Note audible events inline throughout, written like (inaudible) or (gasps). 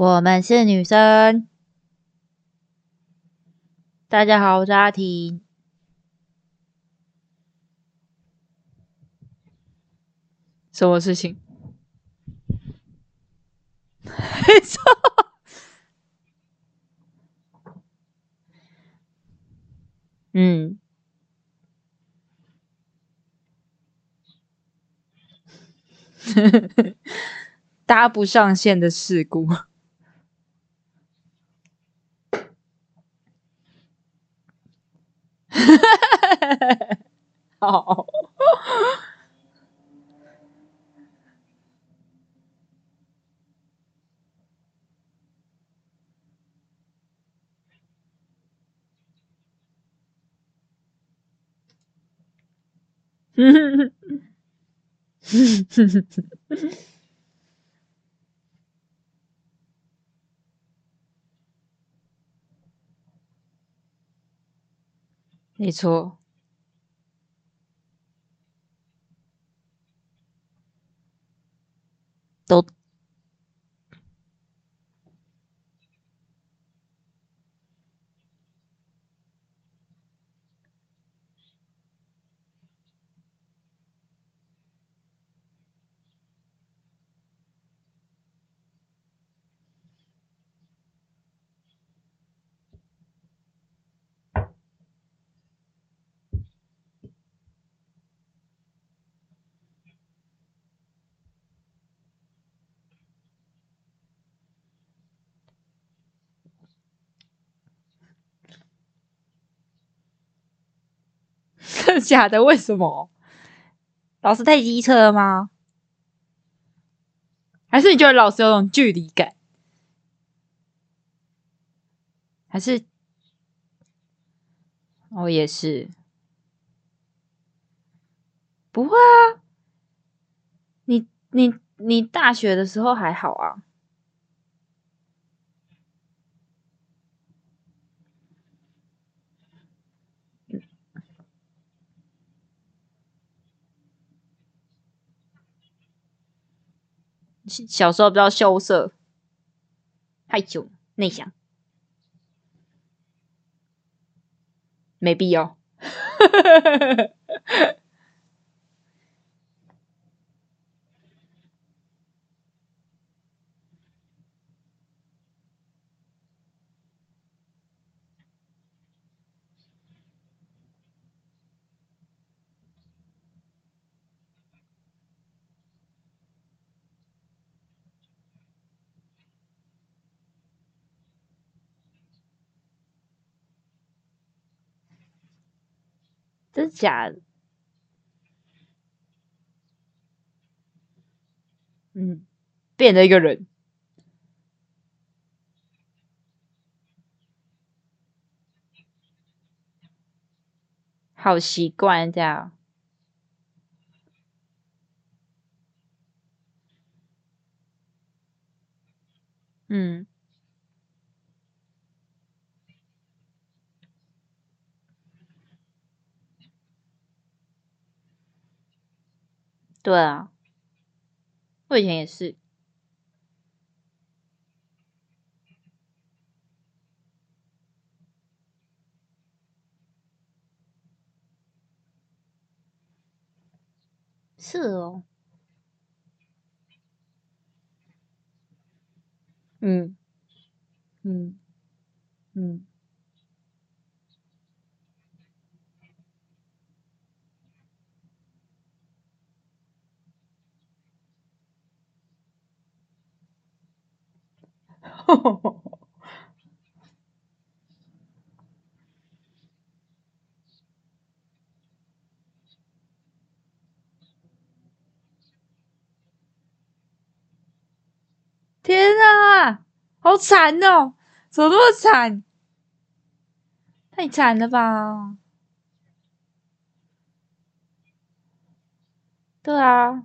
我们是女生。大家好，我是阿婷。什么事情？没错。嗯。(laughs) 搭不上线的事故。(laughs) 好。(laughs) 没错。都。真的 (laughs) 假的？为什么？老师太机车了吗？还是你觉得老师有种距离感？还是我、哦、也是，不会啊。你你你大学的时候还好啊。小时候比较羞涩、太久、内向，没必要。(laughs) 真的假的？嗯，变了一个人，好习惯这样。嗯。对啊，我以前也是。是哦。嗯。嗯。嗯。(laughs) 天啊，好惨哦！怎么那么惨？太惨了吧？对啊。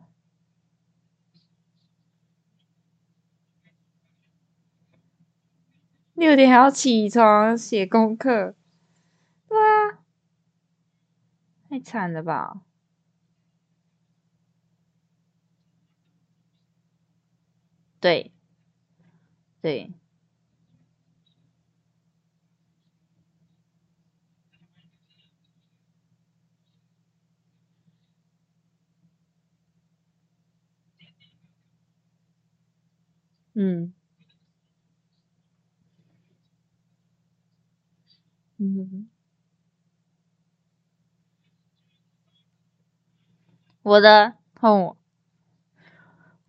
六点还要起床写功课，对啊，太惨了吧？对，对。嗯。嗯。我的哦，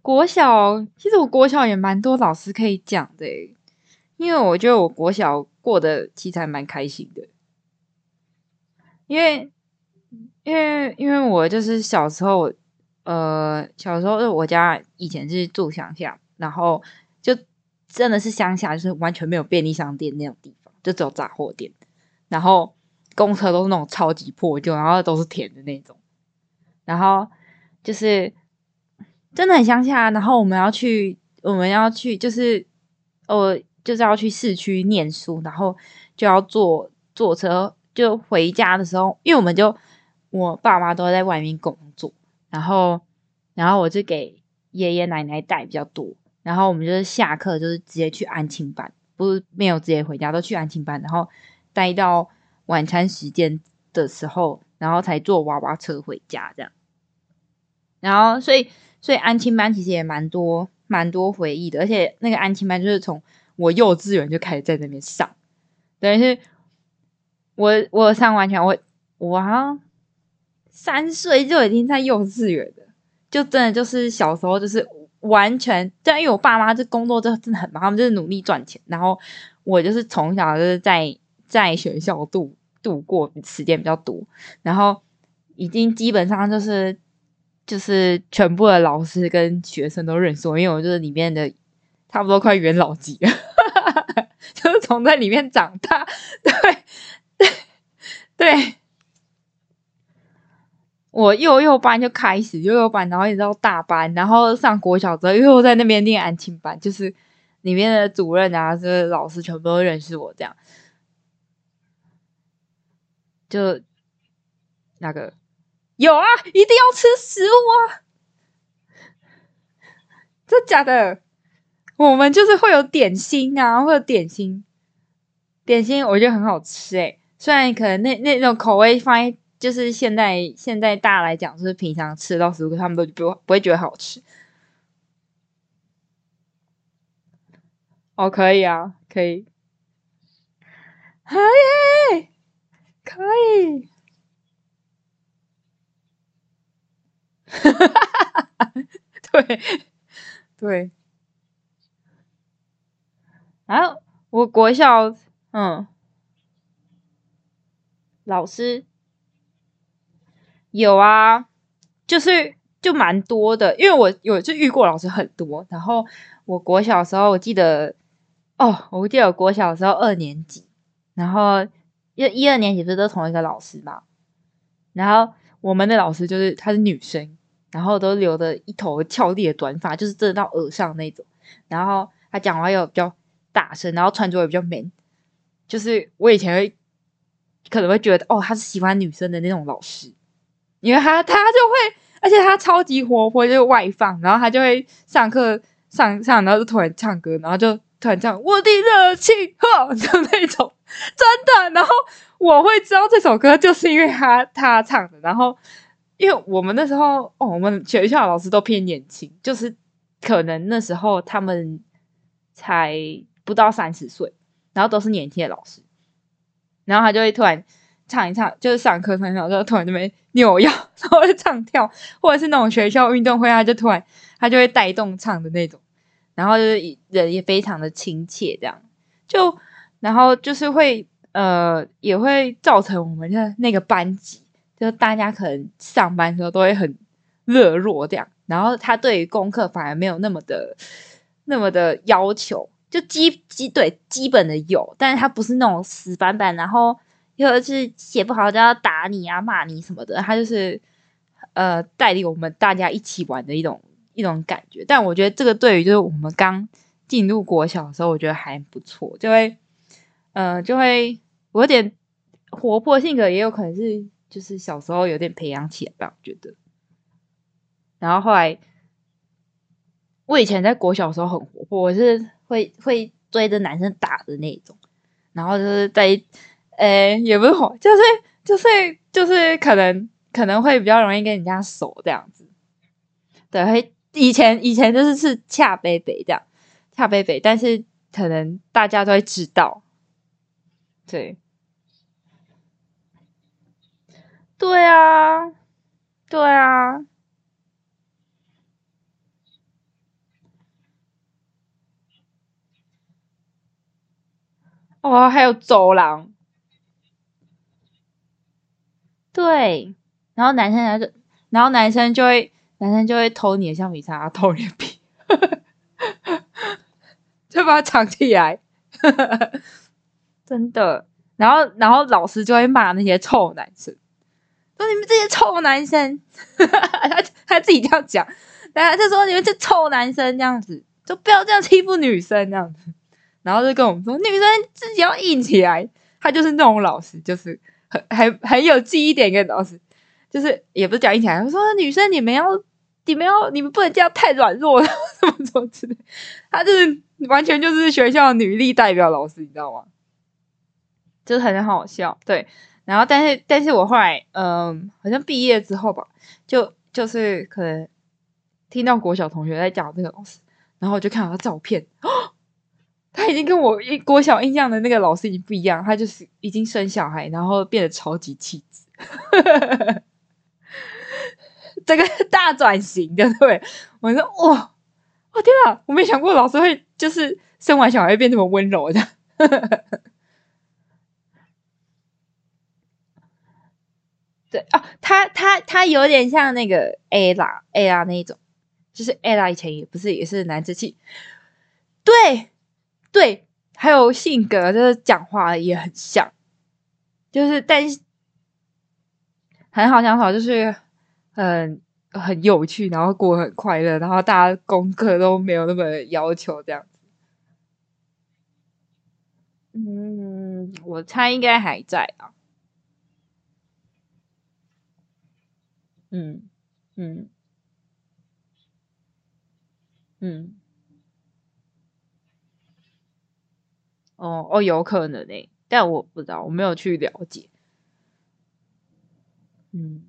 国小其实我国小也蛮多老师可以讲的，因为我觉得我国小过得其实还蛮开心的，因为因为因为我就是小时候，呃，小时候我家以前是住乡下，然后就真的是乡下，就是完全没有便利商店那种地方，就只有杂货店，然后公车都是那种超级破旧，然后都是田的那种。然后就是真的很乡下，然后我们要去，我们要去，就是呃，就是要去市区念书，然后就要坐坐车，就回家的时候，因为我们就我爸妈都在外面工作，然后然后我就给爷爷奶奶带比较多，然后我们就是下课就是直接去安亲班，不是没有直接回家，都去安亲班，然后待到晚餐时间的时候，然后才坐娃娃车回家这样。然后，所以，所以安亲班其实也蛮多，蛮多回忆的。而且那个安亲班就是从我幼稚园就开始在那边上，等于是我我上完全我我好像三岁就已经在幼稚园了，就真的就是小时候就是完全，但因为我爸妈这工作就真的很忙，他们就是努力赚钱，然后我就是从小就是在在学校度度过时间比较多，然后已经基本上就是。就是全部的老师跟学生都认识我，因为我就是里面的差不多快元老级了，(laughs) 就是从在里面长大。对对对，我幼幼班就开始幼幼班，然后一直到大班，然后上国小之后又在那边念安亲班，就是里面的主任啊，就是老师全部都认识我，这样就那个。有啊，一定要吃食物啊！真假的？我们就是会有点心啊，会有点心，点心我觉得很好吃诶、欸。虽然可能那那种口味放在就是现在现在大家来讲，就是平常吃到食物，他们都不不会觉得好吃。哦，可以啊，可以，可以，可以。对 (laughs) 对，然后我国小，嗯，老师有啊，就是就蛮多的，因为我有就遇过老师很多。然后我国小的时候，我记得哦，我记得我国小的时候二年级，然后因为一二年级不是都同一个老师嘛，然后我们的老师就是她是女生。然后都留着一头俏丽的短发，就是遮到耳上那种。然后她讲话又比较大声，然后穿着也比较 man。就是我以前会可能会觉得，哦，她是喜欢女生的那种老师，因为她她就会，而且她超级活泼，就是外放。然后她就会上课上上，然后就突然唱歌，然后就突然唱我的热情，哈，(laughs) 就那种 (laughs) 真的。然后我会知道这首歌，就是因为他他唱的，然后。因为我们那时候，哦，我们学校老师都偏年轻，就是可能那时候他们才不到三十岁，然后都是年轻的老师，然后他就会突然唱一唱，就是上课上一唱，就突然就没扭腰，然后就唱跳，或者是那种学校运动会，他就突然他就会带动唱的那种，然后就是人也非常的亲切，这样就然后就是会呃也会造成我们的那个班级。就大家可能上班的时候都会很热络这样，然后他对于功课反而没有那么的那么的要求，就基基对基本的有，但是他不是那种死板板，然后又是写不好就要打你啊骂你什么的，他就是呃带领我们大家一起玩的一种一种感觉。但我觉得这个对于就是我们刚进入国小的时候，我觉得还不错，就会呃就会我有点活泼性格，也有可能是。就是小时候有点培养起来吧，我觉得。然后后来，我以前在国小的时候很活泼，我是会会追着男生打的那种，然后就是在，呃，也不是火，就是就是就是可能可能会比较容易跟人家熟这样子。对，会以前以前就是是恰北北这样，恰北北，但是可能大家都会知道。对，对啊，对啊。哦，还有走廊，对，然后男生就，然后男生就会，男生就会偷你的橡皮擦，偷你的笔，(laughs) 就把它藏起来，真的。然后，然后老师就会骂那些臭男生，说你们这些臭男生，(laughs) 他他自己这样讲，然后就说你们这臭男生这样子，就不要这样欺负女生这样子。然后就跟我们说，女生自己要硬起来。他就是那种老师，就是很很很有记忆点。跟老师就是也不是讲硬起来，他说女生你们要你们要你们不能这样太软弱了，(laughs) 什么什么之类。他就是完全就是学校女力代表老师，你知道吗？就是很好笑。对，然后但是但是我后来嗯，好像毕业之后吧，就就是可能听到国小同学在讲这个老师，然后我就看到他照片。哦 (gasps) 他已经跟我一国小印象的那个老师已经不一样，他就是已经生小孩，然后变得超级气质，(laughs) 这个 (laughs) 大转型，对不对？我说哇，我天啊，我没想过老师会就是生完小孩会变这么温柔的。对啊，他他他有点像那个 Ella Ella 那一种，就是 Ella 以前也不是也是男子气，对。对，还有性格，就是讲话也很像，就是但是很好，很好，就是很很有趣，然后过得很快乐，然后大家功课都没有那么要求这样子。嗯，我猜应该还在啊。嗯嗯嗯。哦哦，有可能诶，但我不知道，我没有去了解。嗯，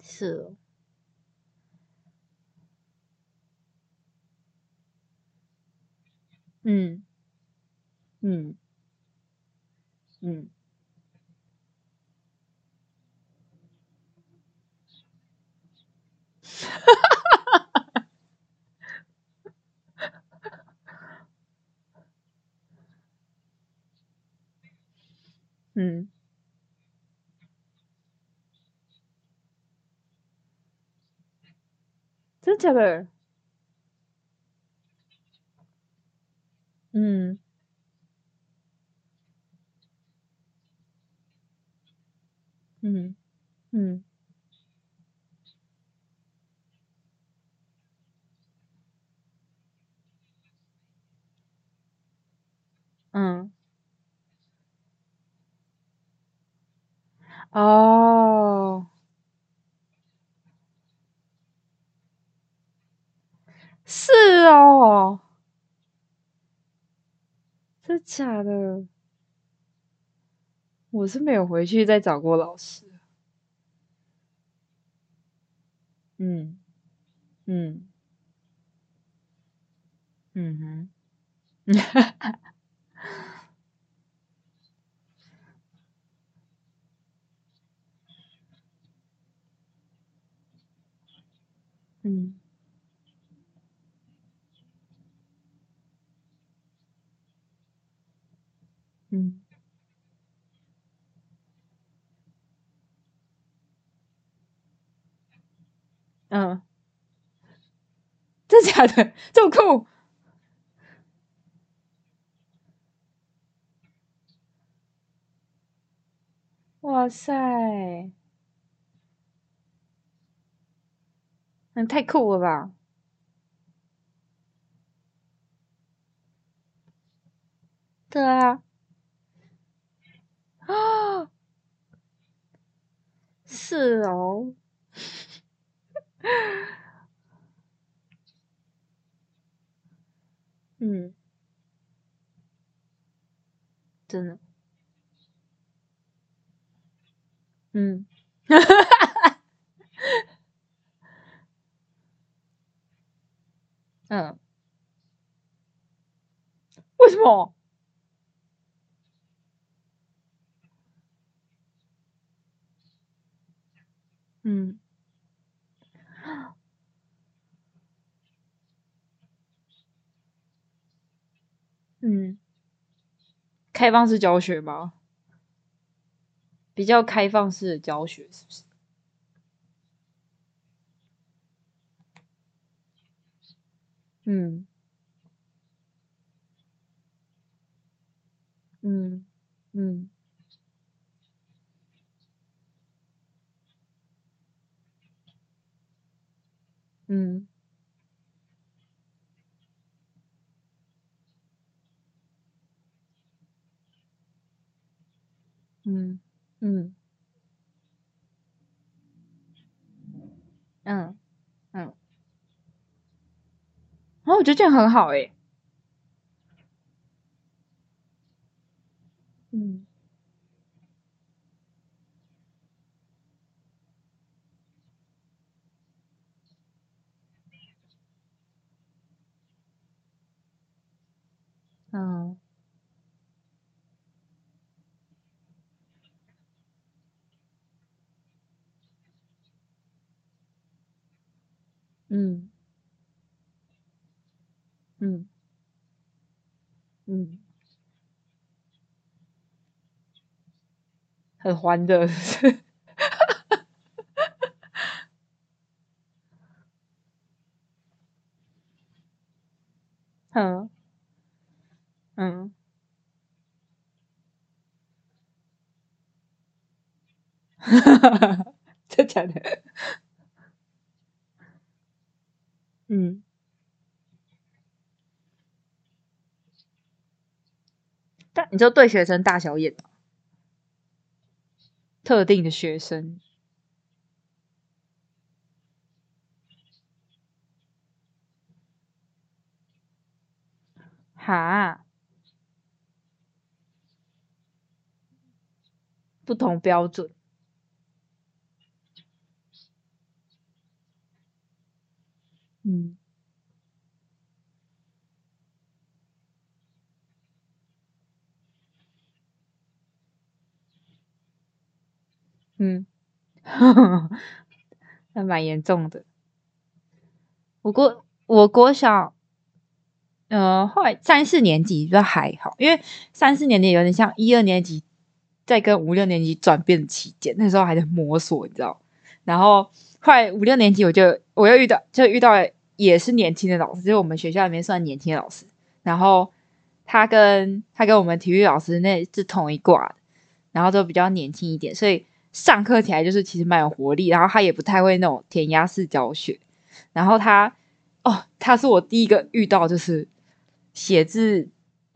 是，嗯嗯嗯。哈哈哈哈哈！嗯，真假的？嗯。嗯嗯。嗯，哦，是哦，真假的？我是没有回去再找过老师。嗯嗯嗯哼，哈哈。嗯，嗯，嗯，真假的 (laughs) 这么酷？哇塞！那太酷了吧！对啊，啊，是哦。嗯，真的。嗯，嗯，(laughs) 为什么？嗯，(gasps) 嗯，开放式教学吗？比较开放式的教学是不是？嗯，嗯，嗯，嗯，嗯，嗯，嗯，嗯。然后我觉得这样很好诶。嗯，嗯，嗯，嗯，嗯，很欢的，嗯，嗯，哈哈哈哈，真假的？嗯，但你就对学生大小眼吗？特定的学生，哈，不同标准，嗯，嗯，(laughs) 蛮严重的。我国我国小，呃，后来三四年级就还好，因为三四年级有点像一二年级在跟五六年级转变的期间，那时候还在摸索，你知道。然后后来五六年级，我就我又遇到，就遇到也是年轻的老师，就是我们学校里面算年轻的老师。然后他跟他跟我们体育老师那是同一挂的，然后都比较年轻一点，所以。上课起来就是其实蛮有活力，然后他也不太会那种填鸭式教学，然后他哦，他是我第一个遇到就是写字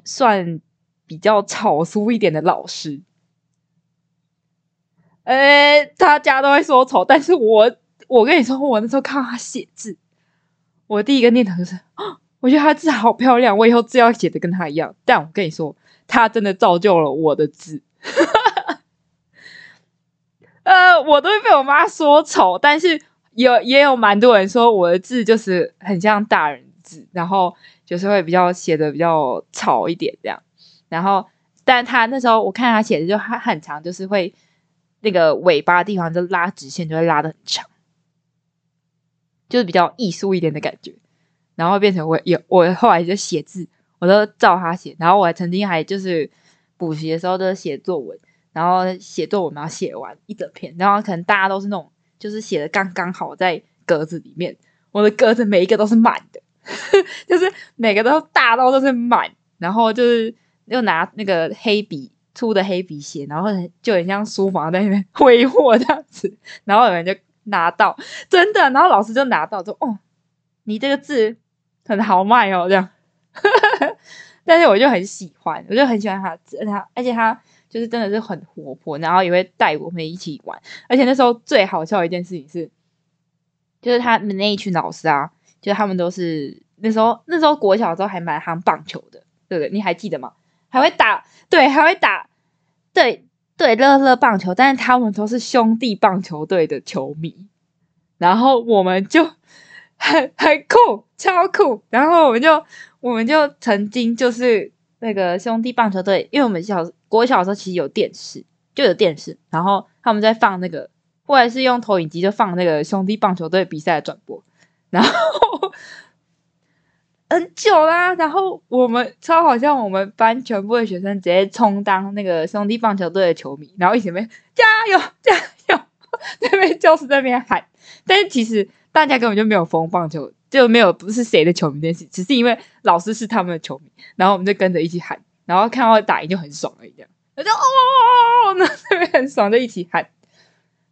算比较草书一点的老师，呃，大家都会说丑，但是我我跟你说，我那时候看他写字，我第一个念头就是哦，我觉得他字好漂亮，我以后字要写的跟他一样。但我跟你说，他真的造就了我的字。(laughs) 呃，我都会被我妈说丑，但是有也有蛮多人说我的字就是很像大人字，然后就是会比较写的比较草一点这样。然后，但他那时候我看他写的就还很长，就是会那个尾巴地方就拉直线，就会拉的很长，就是比较艺术一点的感觉。然后变成我有我后来就写字，我都照他写。然后我还曾经还就是补习的时候都写作文。然后写作文，然后写完一整篇，然后可能大家都是那种，就是写的刚刚好在格子里面。我的格子每一个都是满的，(laughs) 就是每个都大到都是满。然后就是又拿那个黑笔粗的黑笔写，然后就很像书房在那边挥霍这样子。然后有人就拿到，真的，然后老师就拿到说：“哦，你这个字很豪迈哦。”这样，(laughs) 但是我就很喜欢，我就很喜欢他字，他而且他。就是真的是很活泼，然后也会带我们一起玩。而且那时候最好笑的一件事情是，就是他们那一群老师啊，就他们都是那时候那时候国小的时候还蛮夯棒球的，对不对？你还记得吗？还会打，对，还会打，对对，乐乐棒球。但是他们都是兄弟棒球队的球迷，然后我们就很很酷，超酷。然后我们就我们就曾经就是那个兄弟棒球队，因为我们小国小的时候其实有电视，就有电视，然后他们在放那个，或者是用投影机就放那个兄弟棒球队比赛的转播，然后很久啦，然后我们超好像我们班全部的学生直接充当那个兄弟棒球队的球迷，然后一起边加油加油，那边就是在那边喊，但是其实大家根本就没有疯棒球，就没有不是谁的球迷这件事，只是因为老师是他们的球迷，然后我们就跟着一起喊。然后看到打赢就很爽了，一样，我就哦，那那边很爽，就一起喊，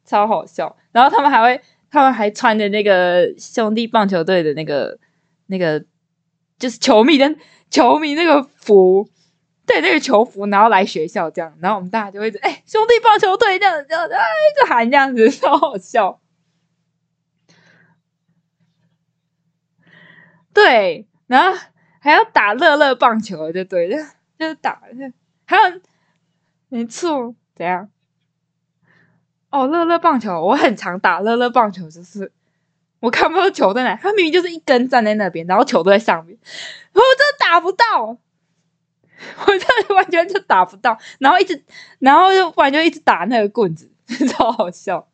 超好笑。然后他们还会，他们还穿着那个兄弟棒球队的那个那个，就是球迷的球迷那个服，对，那个球服，然后来学校这样。然后我们大家就会哎，兄弟棒球队这样这样，哎，就喊这样子，(laughs) 超好笑。(laughs) 对，然后还要打乐乐棒球，就对就。就是打，还有没错，怎样？哦，乐乐棒球，我很常打乐乐棒球，就是我看不到球在哪，他明明就是一根站在那边，然后球都在上面，我真的打不到，我真的完全就打不到，然后一直，然后就不然就一直打那个棍子，(laughs) 超好笑，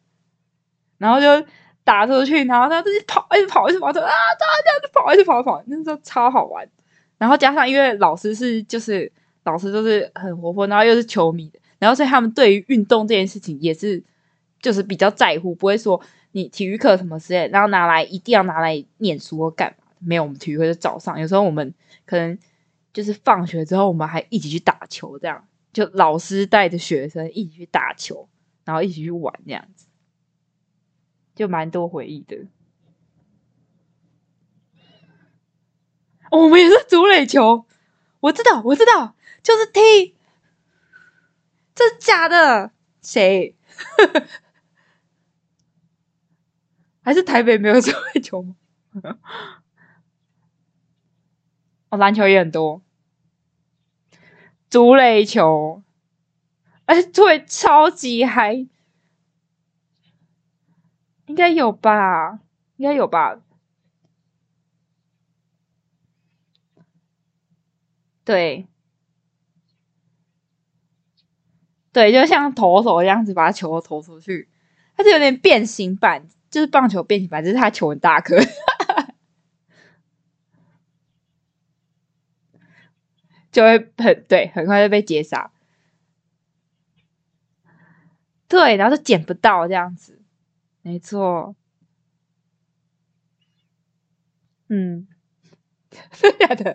然后就打出去，然后他自己跑，一直跑，一直跑，就啊，这样子跑，一直跑，跑，那时候超好玩。然后加上，因为老师是就是老师都是很活泼，然后又是球迷的，然后所以他们对于运动这件事情也是就是比较在乎，不会说你体育课什么之类，然后拿来一定要拿来念书或干嘛。没有，我们体育课是早上，有时候我们可能就是放学之后，我们还一起去打球，这样就老师带着学生一起去打球，然后一起去玩这样子，就蛮多回忆的。我们也是竹垒球，我知道，我知道，就是踢，这是假的？谁？还是台北没有足垒球吗？(laughs) 哦，篮球也很多，足垒球，而且对，超级嗨，应该有吧？应该有吧？对，对，就像投手这样子把球投出去，它是有点变形版，就是棒球变形反正是他球很大颗，(laughs) 就会很对，很快就被截杀。对，然后就捡不到这样子，没错。嗯，(laughs) 是的。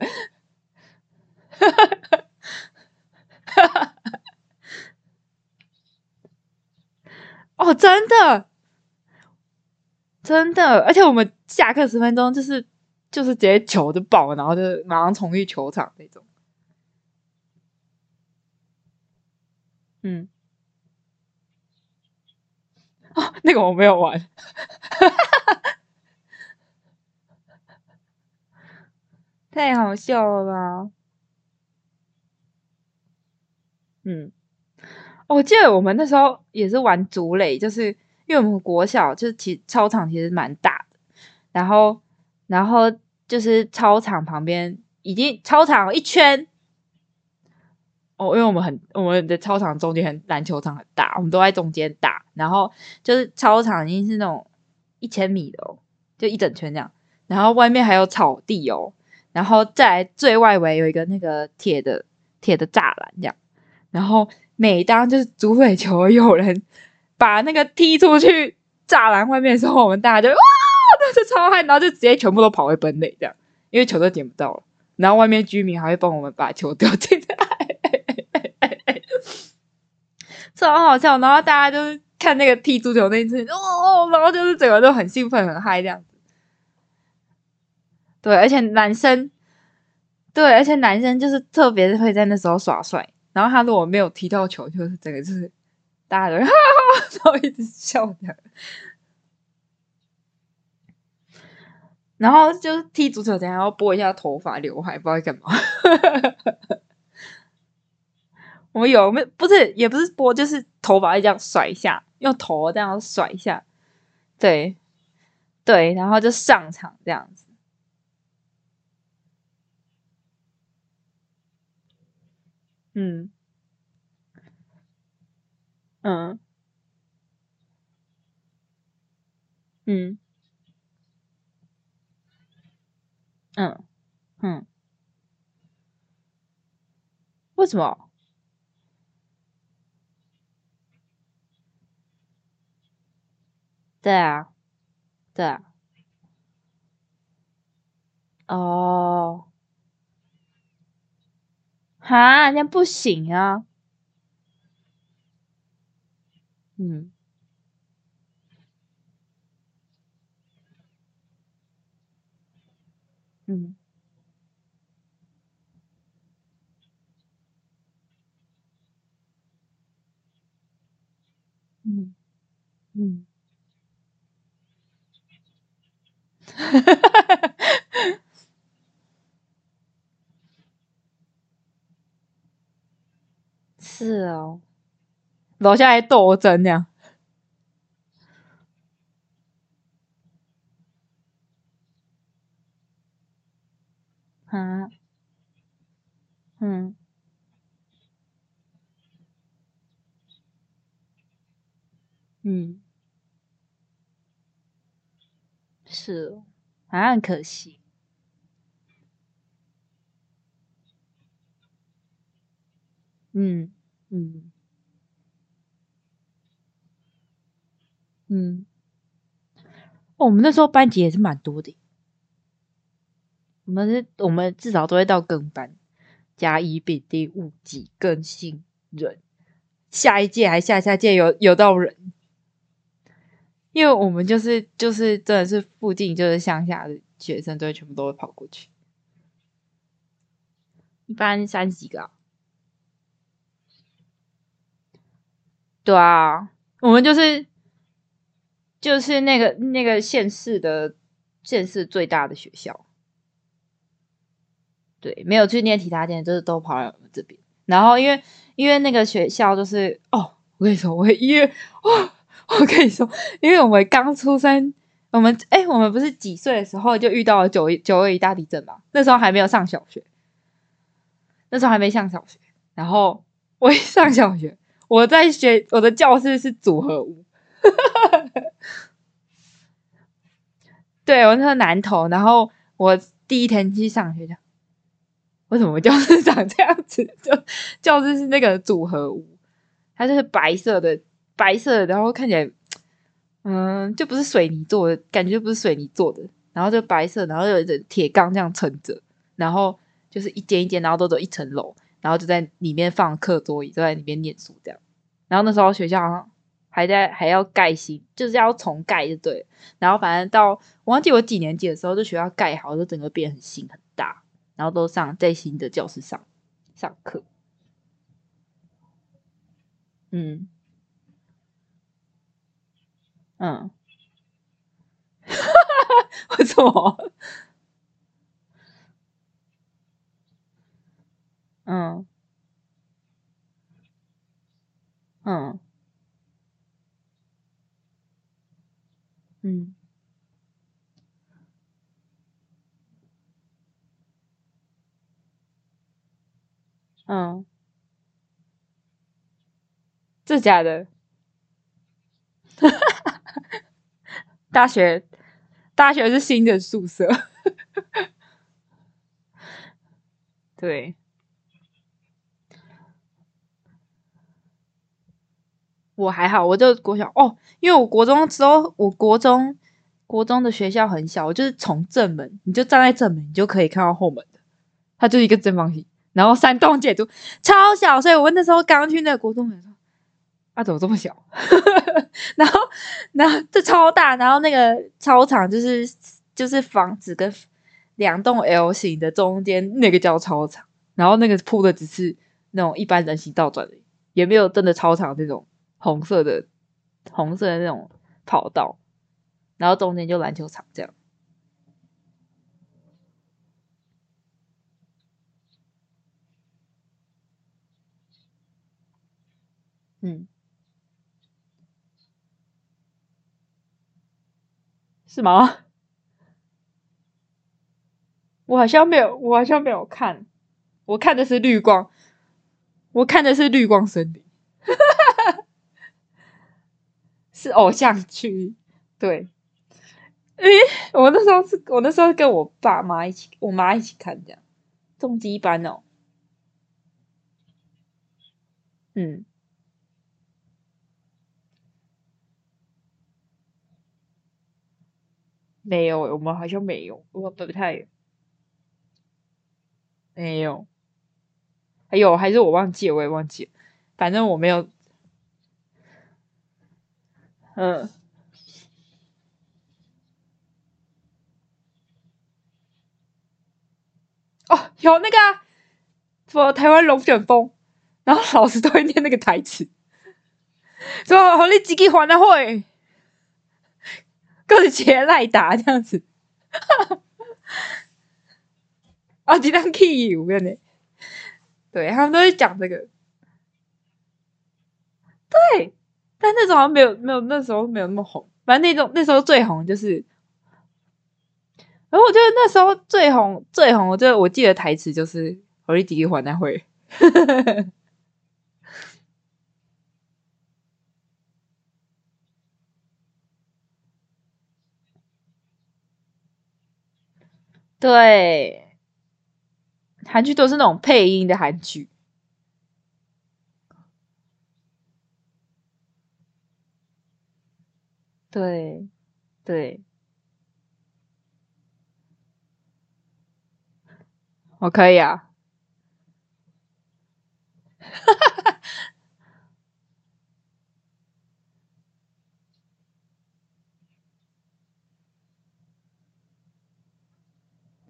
(laughs) 哦，真的，真的，而且我们下课十分钟就是就是直接球就爆，然后就马上冲去球场那种。嗯，哦，那个我没有玩，太好笑了吧！嗯，我记得我们那时候也是玩竹垒，就是因为我们国小就是其操场其实蛮大的，然后然后就是操场旁边已经操场一圈，哦，因为我们很我们的操场中间很篮球场很大，我们都在中间打，然后就是操场已经是那种一千米的哦，就一整圈这样，然后外面还有草地哦，然后在最外围有一个那个铁的铁的栅栏这样。然后每当就是足垒球有人把那个踢出去栅栏外面的时候，我们大家就 (laughs) 哇，那就超嗨，然后就直接全部都跑回本垒这样，因为球都捡不到了。然后外面居民还会帮我们把球丢进来，(laughs) 超好笑。然后大家就是看那个踢足球那一次，哦，然后就是整个都很兴奋很嗨这样子。对，而且男生，对，而且男生就是特别会在那时候耍帅。然后他如果没有踢到球，就是整个就是大家都哈哈，然后一直笑的。然后就是踢足球，等下要拨一下头发、刘海，不知道干嘛。(laughs) 我们有没不是也不是拨，就是头发这样甩一下，用头这样甩一下，对对，然后就上场这样子。嗯嗯。嗯。嗯嗯，为什么？对啊，对啊，哦，哈，那不行啊，嗯，嗯，嗯，嗯。(laughs) 是哦，楼下还斗争呢。啊，嗯，嗯。是，还很可惜。嗯嗯嗯。我们那时候班级也是蛮多的。我们是，我们至少都会到更班，甲乙丙丁戊己庚辛壬，下一届还下下届有有到人。因为我们就是就是真的是附近就是乡下的学生，都会，全部都会跑过去。一般三十几个？对啊，我们就是就是那个那个县市的县市最大的学校。对，没有去念其他店，就是都跑来我们这边。然后因为因为那个学校就是哦，我跟你说，我一月哦。我跟你说，因为我们刚出生，我们哎、我们不是几岁的时候就遇到了九一九二一大地震嘛？那时候还没有上小学，那时候还没上小学。然后我一上小学，我在学我的教室是组合屋，(laughs) (laughs) 对，我那个南投。然后我第一天去上学，为什么教室长这样子？就教室是那个组合屋，它就是白色的。白色的，然后看起来，嗯，就不是水泥做的，感觉就不是水泥做的。然后就白色，然后有一个铁钢这样撑着，然后就是一间一间，然后都走一层楼，然后就在里面放课桌椅，就在里面念书这样。然后那时候学校还在还要盖新，就是要重盖就对。然后反正到我忘记我几年级的时候，就学校盖好，就整个变很新很大，然后都上在新的教室上上课，嗯。嗯，哈哈哈，为什么？嗯，嗯，嗯，嗯，这假的？大学，大学是新的宿舍，(laughs) 对。我还好，我就国小哦，因为我国中之后，我国中国中的学校很小，我就是从正门，你就站在正门，你就可以看到后门的，它就是一个正方形，然后三栋建筑，超小，所以我那时候刚去那个国中的时候。啊，怎么这么小？(laughs) 然后，然后这超大，然后那个操场就是就是房子跟两栋 L 型的中间那个叫操场，然后那个铺的只是那种一般人行道转的，也没有真的操场那种红色的红色的那种跑道，然后中间就篮球场这样。嗯，是吗？(laughs) 我好像没有，我好像没有看，我看的是绿光，我看的是绿光森林，(laughs) 是偶像剧，对，诶，我那时候是我那时候跟我爸妈一起，我妈一起看这样，重机班哦，嗯。没有，我们好像没有，我不太没有，还有还是我忘记，我也忘记，反正我没有，嗯，哦，有那个什么台湾龙卷风，然后老师都会念那个台词，说好你自己还的会。就是杰赖达这样子，(laughs) 啊，几张 key 我跟你，对他们都会讲这个，对，但那时候好像没有没有那时候没有那么红，反正那种那时候最红就是，然后我觉得那时候最红最红，我就我记得台词就是“我立即还那会”。(laughs) 对，韩剧都是那种配音的韩剧。对，对，我可以啊。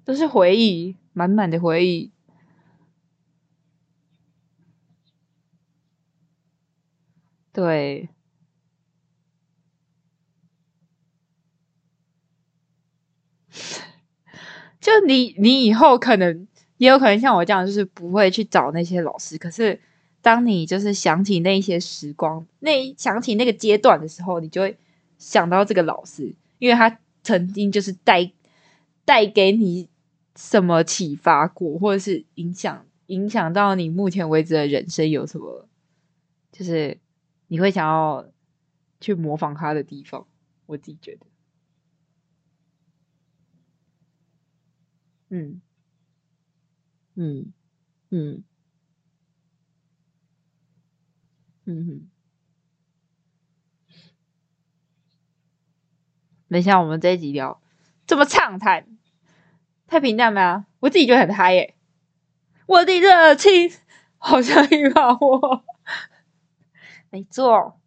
都是回忆，满满的回忆。对，就你，你以后可能也有可能像我这样，就是不会去找那些老师。可是，当你就是想起那些时光，那想起那个阶段的时候，你就会想到这个老师，因为他曾经就是带带给你。什么启发过，或者是影响影响到你目前为止的人生有什么？就是你会想要去模仿他的地方，我自己觉得，嗯嗯嗯嗯哼，没想到我们这一集聊这么畅谈。太平淡吗？我自己觉得很嗨耶！我的热情好像一把火，(laughs) 没错。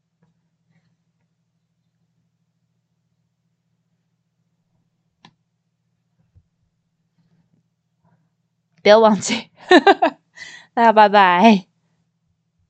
不要忘记，(laughs) 大家拜拜。